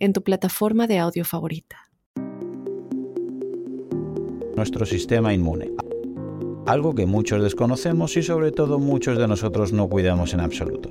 en tu plataforma de audio favorita. Nuestro sistema inmune. Algo que muchos desconocemos y sobre todo muchos de nosotros no cuidamos en absoluto.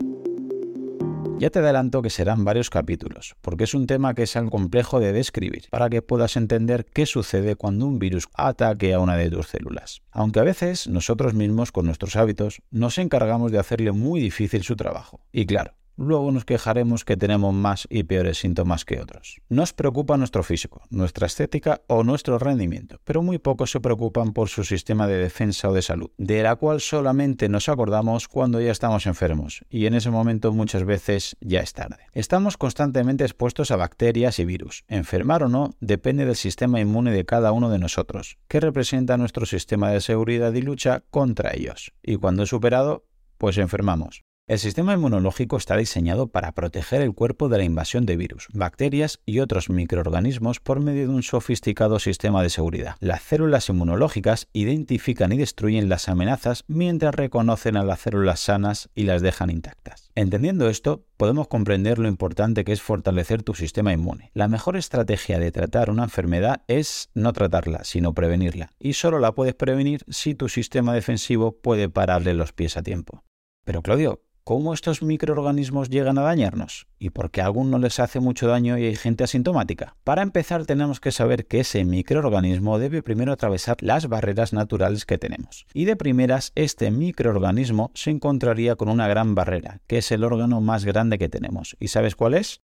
Ya te adelanto que serán varios capítulos, porque es un tema que es algo complejo de describir, para que puedas entender qué sucede cuando un virus ataque a una de tus células. Aunque a veces nosotros mismos con nuestros hábitos nos encargamos de hacerle muy difícil su trabajo. Y claro, luego nos quejaremos que tenemos más y peores síntomas que otros. Nos preocupa nuestro físico, nuestra estética o nuestro rendimiento, pero muy pocos se preocupan por su sistema de defensa o de salud, de la cual solamente nos acordamos cuando ya estamos enfermos, y en ese momento muchas veces ya es tarde. Estamos constantemente expuestos a bacterias y virus. Enfermar o no depende del sistema inmune de cada uno de nosotros, que representa nuestro sistema de seguridad y lucha contra ellos. Y cuando es superado, pues enfermamos. El sistema inmunológico está diseñado para proteger el cuerpo de la invasión de virus, bacterias y otros microorganismos por medio de un sofisticado sistema de seguridad. Las células inmunológicas identifican y destruyen las amenazas mientras reconocen a las células sanas y las dejan intactas. Entendiendo esto, podemos comprender lo importante que es fortalecer tu sistema inmune. La mejor estrategia de tratar una enfermedad es no tratarla, sino prevenirla. Y solo la puedes prevenir si tu sistema defensivo puede pararle los pies a tiempo. Pero Claudio, cómo estos microorganismos llegan a dañarnos y por qué a no les hace mucho daño y hay gente asintomática. Para empezar tenemos que saber que ese microorganismo debe primero atravesar las barreras naturales que tenemos. Y de primeras este microorganismo se encontraría con una gran barrera, que es el órgano más grande que tenemos. ¿Y sabes cuál es?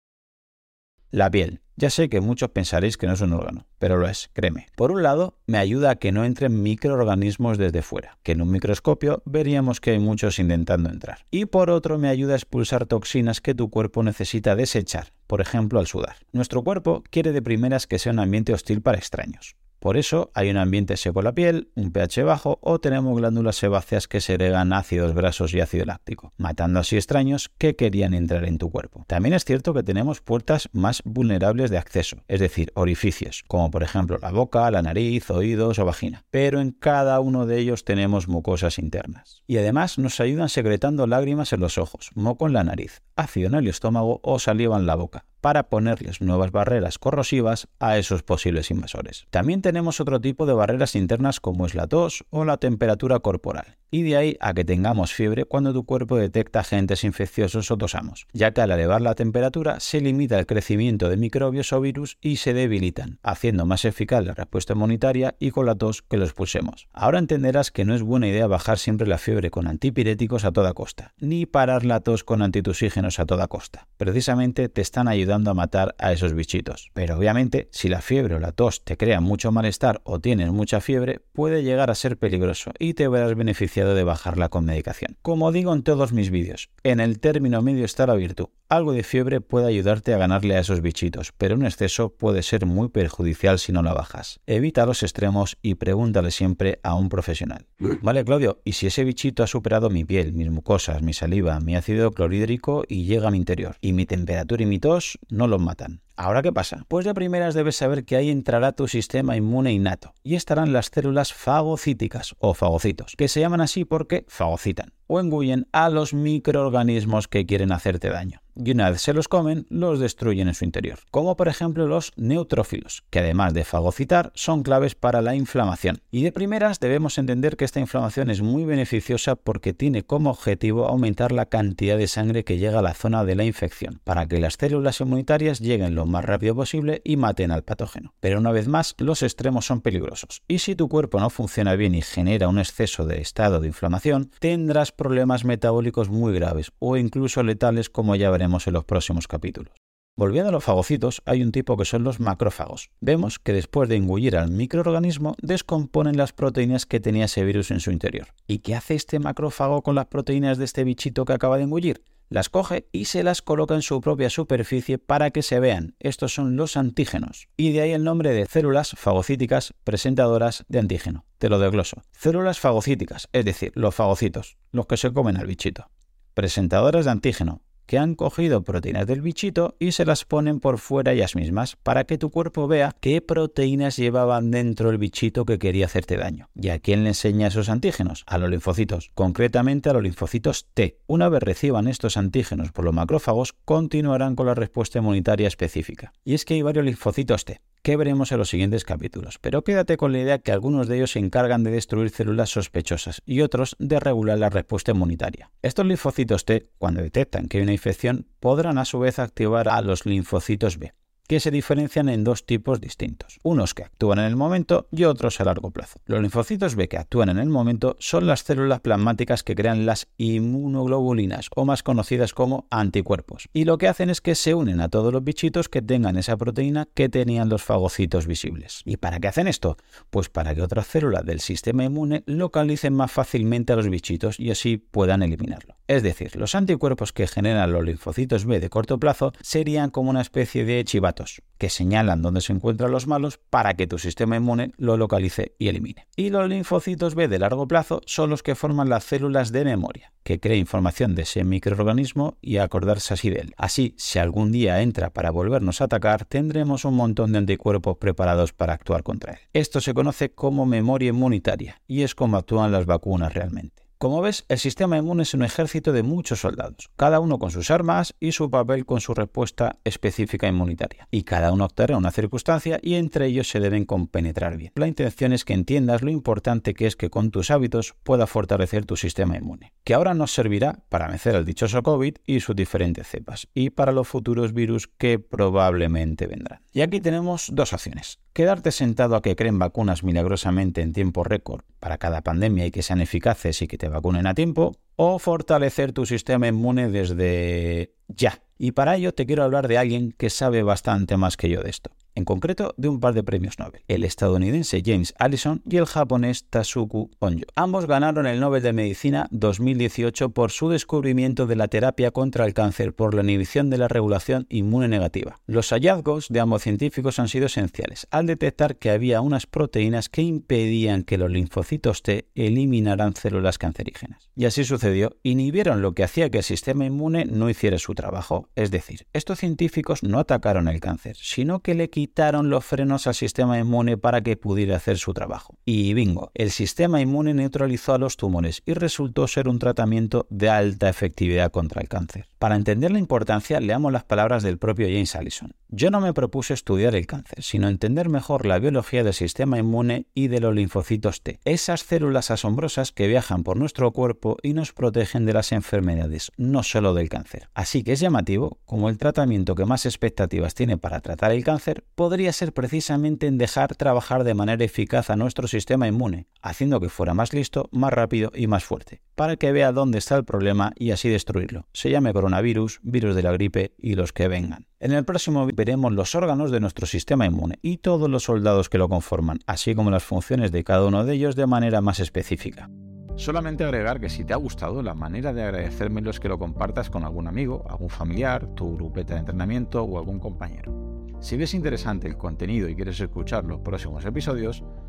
La piel. Ya sé que muchos pensaréis que no es un órgano, pero lo es, créeme. Por un lado, me ayuda a que no entren microorganismos desde fuera, que en un microscopio veríamos que hay muchos intentando entrar. Y por otro, me ayuda a expulsar toxinas que tu cuerpo necesita desechar, por ejemplo al sudar. Nuestro cuerpo quiere de primeras que sea un ambiente hostil para extraños. Por eso hay un ambiente seco en la piel, un pH bajo o tenemos glándulas sebáceas que segregan ácidos grasos y ácido láctico, matando así extraños que querían entrar en tu cuerpo. También es cierto que tenemos puertas más vulnerables de acceso, es decir, orificios, como por ejemplo la boca, la nariz, oídos o vagina. Pero en cada uno de ellos tenemos mucosas internas. Y además nos ayudan secretando lágrimas en los ojos, moco en la nariz, ácido en el estómago o saliva en la boca para ponerles nuevas barreras corrosivas a esos posibles invasores. También tenemos otro tipo de barreras internas como es la tos o la temperatura corporal y de ahí a que tengamos fiebre cuando tu cuerpo detecta agentes infecciosos o tosamos, ya que al elevar la temperatura se limita el crecimiento de microbios o virus y se debilitan, haciendo más eficaz la respuesta inmunitaria y con la tos que los pulsemos. Ahora entenderás que no es buena idea bajar siempre la fiebre con antipiréticos a toda costa, ni parar la tos con antitusígenos a toda costa. Precisamente te están ayudando a matar a esos bichitos. Pero obviamente, si la fiebre o la tos te crea mucho malestar o tienes mucha fiebre, puede llegar a ser peligroso y te verás beneficiado de bajarla con medicación. Como digo en todos mis vídeos, en el término medio está la virtud. Algo de fiebre puede ayudarte a ganarle a esos bichitos, pero un exceso puede ser muy perjudicial si no la bajas. Evita los extremos y pregúntale siempre a un profesional. Vale, Claudio, ¿y si ese bichito ha superado mi piel, mis mucosas, mi saliva, mi ácido clorhídrico y llega a mi interior? Y mi temperatura y mi tos no los matan. ¿Ahora qué pasa? Pues de primeras debes saber que ahí entrará tu sistema inmune innato y estarán las células fagocíticas o fagocitos, que se llaman así porque fagocitan o engullen a los microorganismos que quieren hacerte daño y una vez se los comen, los destruyen en su interior, como por ejemplo los neutrófilos, que además de fagocitar son claves para la inflamación. Y de primeras debemos entender que esta inflamación es muy beneficiosa porque tiene como objetivo aumentar la cantidad de sangre que llega a la zona de la infección, para que las células inmunitarias lleguen lo más rápido posible y maten al patógeno. Pero una vez más, los extremos son peligrosos, y si tu cuerpo no funciona bien y genera un exceso de estado de inflamación, tendrás problemas metabólicos muy graves o incluso letales como ya veremos en los próximos capítulos. Volviendo a los fagocitos, hay un tipo que son los macrófagos. Vemos que después de engullir al microorganismo, descomponen las proteínas que tenía ese virus en su interior. ¿Y qué hace este macrófago con las proteínas de este bichito que acaba de engullir? las coge y se las coloca en su propia superficie para que se vean. Estos son los antígenos. Y de ahí el nombre de células fagocíticas presentadoras de antígeno. Te lo desgloso. Células fagocíticas, es decir, los fagocitos, los que se comen al bichito. Presentadoras de antígeno, que han cogido proteínas del bichito y se las ponen por fuera ellas mismas para que tu cuerpo vea qué proteínas llevaban dentro el bichito que quería hacerte daño. ¿Y a quién le enseña esos antígenos? A los linfocitos, concretamente a los linfocitos T. Una vez reciban estos antígenos por los macrófagos, continuarán con la respuesta inmunitaria específica. Y es que hay varios linfocitos T que veremos en los siguientes capítulos, pero quédate con la idea que algunos de ellos se encargan de destruir células sospechosas y otros de regular la respuesta inmunitaria. Estos linfocitos T, cuando detectan que hay una infección, podrán a su vez activar a los linfocitos B que se diferencian en dos tipos distintos, unos que actúan en el momento y otros a largo plazo. Los linfocitos B que actúan en el momento son las células plasmáticas que crean las inmunoglobulinas o más conocidas como anticuerpos, y lo que hacen es que se unen a todos los bichitos que tengan esa proteína que tenían los fagocitos visibles. ¿Y para qué hacen esto? Pues para que otras células del sistema inmune localicen más fácilmente a los bichitos y así puedan eliminarlo. Es decir, los anticuerpos que generan los linfocitos B de corto plazo serían como una especie de chivatos que señalan dónde se encuentran los malos para que tu sistema inmune lo localice y elimine. Y los linfocitos B de largo plazo son los que forman las células de memoria, que crea información de ese microorganismo y acordarse así de él. Así, si algún día entra para volvernos a atacar, tendremos un montón de anticuerpos preparados para actuar contra él. Esto se conoce como memoria inmunitaria y es como actúan las vacunas realmente. Como ves, el sistema inmune es un ejército de muchos soldados, cada uno con sus armas y su papel con su respuesta específica inmunitaria. Y cada uno obtendrá una circunstancia y entre ellos se deben compenetrar bien. La intención es que entiendas lo importante que es que con tus hábitos pueda fortalecer tu sistema inmune, que ahora nos servirá para vencer al dichoso COVID y sus diferentes cepas, y para los futuros virus que probablemente vendrán. Y aquí tenemos dos opciones. Quedarte sentado a que creen vacunas milagrosamente en tiempo récord para cada pandemia y que sean eficaces y que te vacunen a tiempo, o fortalecer tu sistema inmune desde ya. Y para ello te quiero hablar de alguien que sabe bastante más que yo de esto en concreto de un par de premios Nobel, el estadounidense James Allison y el japonés Tasuku Onjo. Ambos ganaron el Nobel de Medicina 2018 por su descubrimiento de la terapia contra el cáncer por la inhibición de la regulación inmune negativa. Los hallazgos de ambos científicos han sido esenciales al detectar que había unas proteínas que impedían que los linfocitos T eliminaran células cancerígenas. Y así sucedió, inhibieron lo que hacía que el sistema inmune no hiciera su trabajo, es decir, estos científicos no atacaron el cáncer, sino que le quitaron los frenos al sistema inmune para que pudiera hacer su trabajo. Y bingo, el sistema inmune neutralizó a los tumores y resultó ser un tratamiento de alta efectividad contra el cáncer. Para entender la importancia, leamos las palabras del propio James Allison. Yo no me propuse estudiar el cáncer, sino entender mejor la biología del sistema inmune y de los linfocitos T, esas células asombrosas que viajan por nuestro cuerpo y nos protegen de las enfermedades, no solo del cáncer. Así que es llamativo como el tratamiento que más expectativas tiene para tratar el cáncer podría ser precisamente en dejar trabajar de manera eficaz a nuestro sistema inmune, haciendo que fuera más listo, más rápido y más fuerte, para que vea dónde está el problema y así destruirlo. Se llame coronavirus, virus de la gripe y los que vengan. En el próximo veremos los órganos de nuestro sistema inmune y todos los soldados que lo conforman, así como las funciones de cada uno de ellos de manera más específica. Solamente agregar que si te ha gustado, la manera de agradecérmelo es que lo compartas con algún amigo, algún familiar, tu grupeta de entrenamiento o algún compañero. Si ves interesante el contenido y quieres escuchar los próximos episodios,